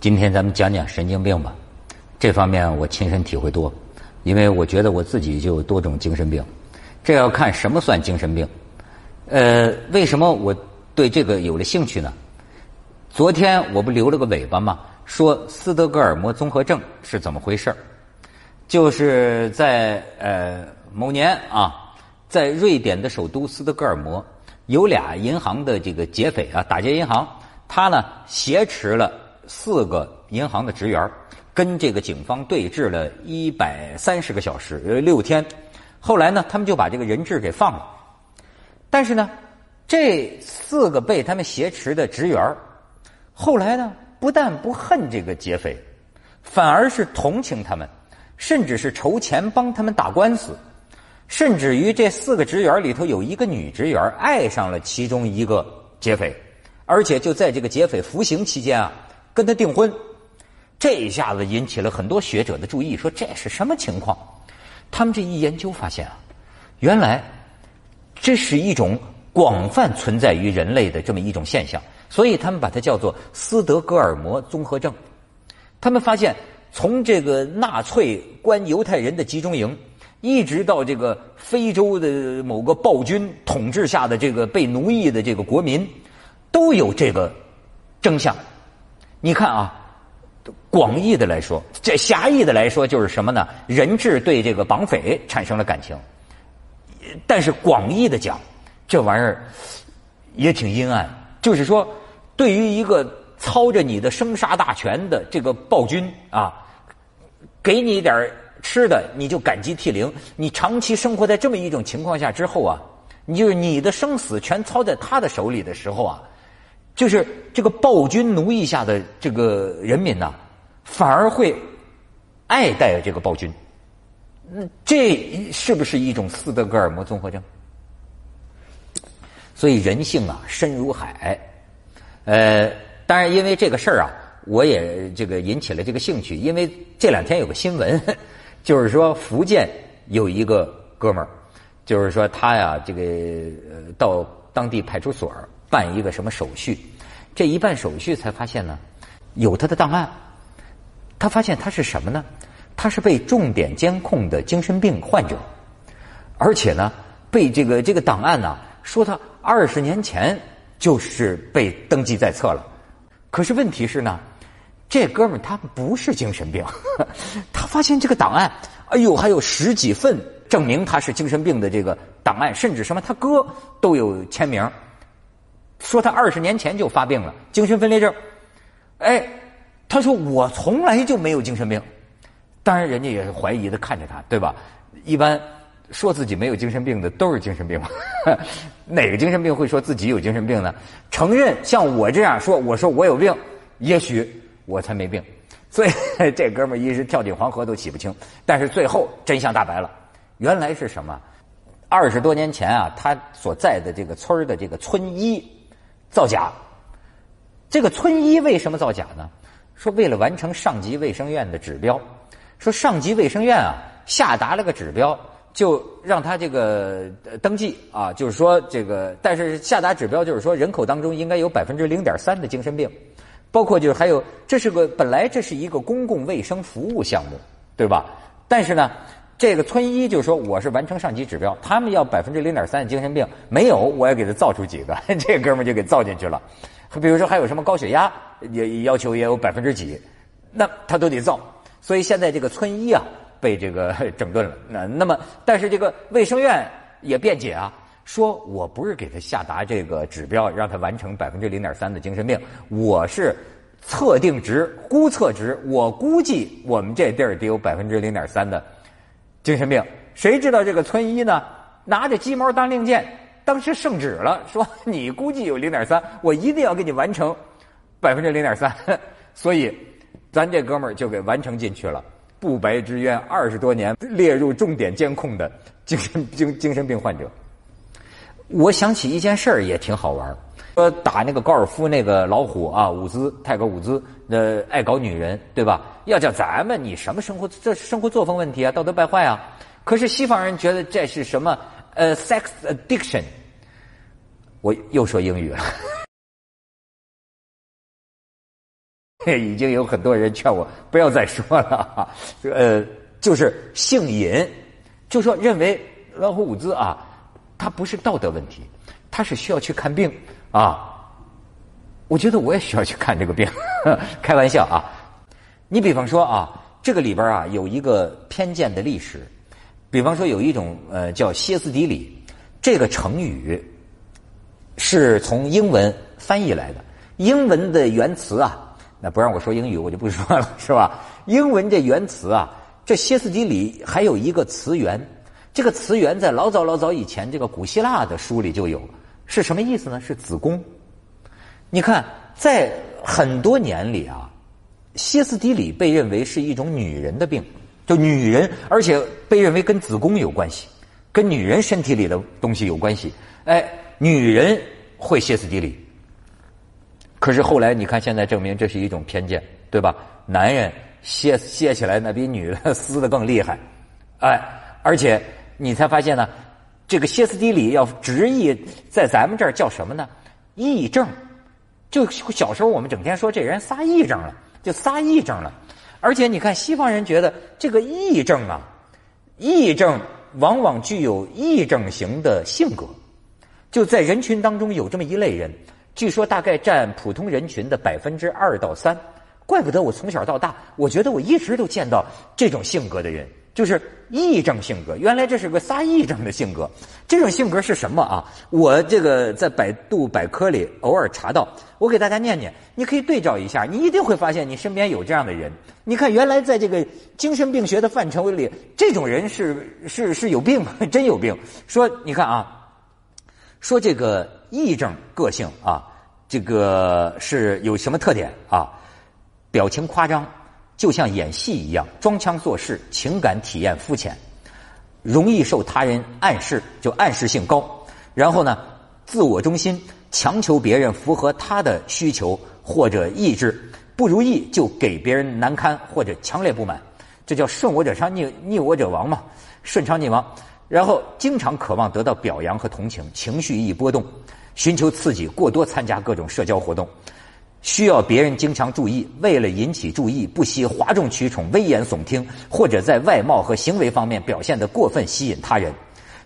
今天咱们讲讲神经病吧，这方面我亲身体会多，因为我觉得我自己就有多种精神病。这要看什么算精神病。呃，为什么我对这个有了兴趣呢？昨天我不留了个尾巴吗？说斯德哥尔摩综合症是怎么回事就是在呃某年啊，在瑞典的首都斯德哥尔摩，有俩银行的这个劫匪啊，打劫银行，他呢挟持了。四个银行的职员跟这个警方对峙了一百三十个小时，呃，六天。后来呢，他们就把这个人质给放了。但是呢，这四个被他们挟持的职员后来呢，不但不恨这个劫匪，反而是同情他们，甚至是筹钱帮他们打官司。甚至于这四个职员里头有一个女职员爱上了其中一个劫匪，而且就在这个劫匪服刑期间啊。跟他订婚，这一下子引起了很多学者的注意，说这是什么情况？他们这一研究发现啊，原来这是一种广泛存在于人类的这么一种现象，所以他们把它叫做斯德哥尔摩综合症。他们发现，从这个纳粹关犹太人的集中营，一直到这个非洲的某个暴君统治下的这个被奴役的这个国民，都有这个征象。你看啊，广义的来说，这狭义的来说就是什么呢？人质对这个绑匪产生了感情，但是广义的讲，这玩意儿也挺阴暗。就是说，对于一个操着你的生杀大权的这个暴君啊，给你一点吃的，你就感激涕零。你长期生活在这么一种情况下之后啊，你就是你的生死全操在他的手里的时候啊。就是这个暴君奴役下的这个人民呐，反而会爱戴这个暴君。嗯，这是不是一种斯德哥尔摩综合症？所以人性啊，深如海。呃，当然，因为这个事儿啊，我也这个引起了这个兴趣。因为这两天有个新闻，就是说福建有一个哥们儿，就是说他呀，这个呃，到当地派出所办一个什么手续。这一办手续才发现呢，有他的档案。他发现他是什么呢？他是被重点监控的精神病患者，而且呢，被这个这个档案呢说他二十年前就是被登记在册了。可是问题是呢，这哥们他不是精神病。他发现这个档案，哎呦，还有十几份证明他是精神病的这个档案，甚至什么他哥都有签名。说他二十年前就发病了，精神分裂症。哎，他说我从来就没有精神病。当然，人家也是怀疑的看着他，对吧？一般说自己没有精神病的都是精神病。哪个精神病会说自己有精神病呢？承认像我这样说，我说我有病，也许我才没病。所以 这哥们儿一时跳进黄河都洗不清。但是最后真相大白了，原来是什么？二十多年前啊，他所在的这个村的这个村医。造假，这个村医为什么造假呢？说为了完成上级卫生院的指标，说上级卫生院啊下达了个指标，就让他这个登记啊，就是说这个，但是下达指标就是说人口当中应该有百分之零点三的精神病，包括就是还有这是个本来这是一个公共卫生服务项目，对吧？但是呢。这个村医就说我是完成上级指标，他们要百分之零点三的精神病没有，我也给他造出几个，这哥们就给造进去了。比如说还有什么高血压，也要求也有百分之几，那他都得造。所以现在这个村医啊被这个 整顿了。那那么，但是这个卫生院也辩解啊，说我不是给他下达这个指标让他完成百分之零点三的精神病，我是测定值估测值，我估计我们这地儿得有百分之零点三的。精神病，谁知道这个村医呢？拿着鸡毛当令箭，当时圣旨了，说你估计有零点三，我一定要给你完成百分之零点三。所以，咱这哥们儿就给完成进去了，不白之冤，二十多年列入重点监控的精神精精神病患者。我想起一件事儿也挺好玩儿。说打那个高尔夫那个老虎啊，伍兹泰戈伍兹，呃，爱搞女人，对吧？要叫咱们，你什么生活？这生活作风问题啊，道德败坏啊！可是西方人觉得这是什么？呃，sex addiction。我又说英语了。已经有很多人劝我不要再说了。呃，就是性瘾，就说认为老虎伍兹啊，他不是道德问题，他是需要去看病啊。我觉得我也需要去看这个病，开玩笑啊。你比方说啊，这个里边啊有一个偏见的历史，比方说有一种呃叫歇斯底里，这个成语是从英文翻译来的，英文的原词啊。那不让我说英语，我就不说了，是吧？英文这原词啊，这歇斯底里还有一个词源，这个词源在老早老早以前，这个古希腊的书里就有，是什么意思呢？是子宫。你看，在很多年里啊，歇斯底里被认为是一种女人的病，就女人，而且被认为跟子宫有关系，跟女人身体里的东西有关系。哎，女人会歇斯底里。可是后来你看，现在证明这是一种偏见，对吧？男人歇歇起来那比女的 撕的更厉害，哎，而且你才发现呢，这个歇斯底里要直译在咱们这儿叫什么呢？癔症，就小时候我们整天说这人撒癔症了，就撒癔症了。而且你看西方人觉得这个癔症啊，癔症往往具有癔症型的性格，就在人群当中有这么一类人。据说大概占普通人群的百分之二到三，怪不得我从小到大，我觉得我一直都见到这种性格的人，就是癔症性格。原来这是个仨癔症的性格，这种性格是什么啊？我这个在百度百科里偶尔查到，我给大家念念，你可以对照一下，你一定会发现你身边有这样的人。你看，原来在这个精神病学的范畴里，这种人是是是有病，真有病。说你看啊，说这个癔症个性啊。这个是有什么特点啊？表情夸张，就像演戏一样，装腔作势，情感体验肤浅，容易受他人暗示，就暗示性高。然后呢，自我中心，强求别人符合他的需求或者意志，不如意就给别人难堪或者强烈不满，这叫顺我者昌，逆逆我者亡嘛，顺昌逆亡。然后经常渴望得到表扬和同情，情绪易波动。寻求刺激，过多参加各种社交活动，需要别人经常注意。为了引起注意，不惜哗众取宠、危言耸听，或者在外貌和行为方面表现得过分吸引他人。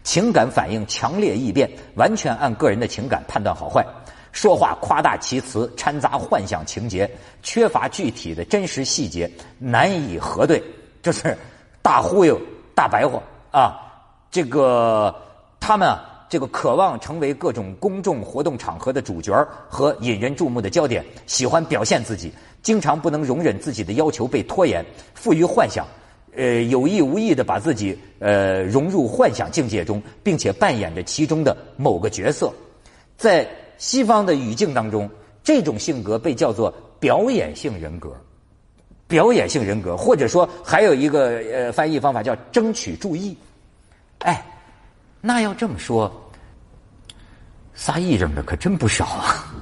情感反应强烈易变，完全按个人的情感判断好坏。说话夸大其词，掺杂幻想情节，缺乏具体的真实细节，难以核对，就是大忽悠、大白话啊！这个他们啊。这个渴望成为各种公众活动场合的主角和引人注目的焦点，喜欢表现自己，经常不能容忍自己的要求被拖延，富于幻想，呃，有意无意的把自己呃融入幻想境界中，并且扮演着其中的某个角色。在西方的语境当中，这种性格被叫做表演性人格，表演性人格，或者说还有一个呃翻译方法叫争取注意。哎，那要这么说。撒癔症的可真不少啊！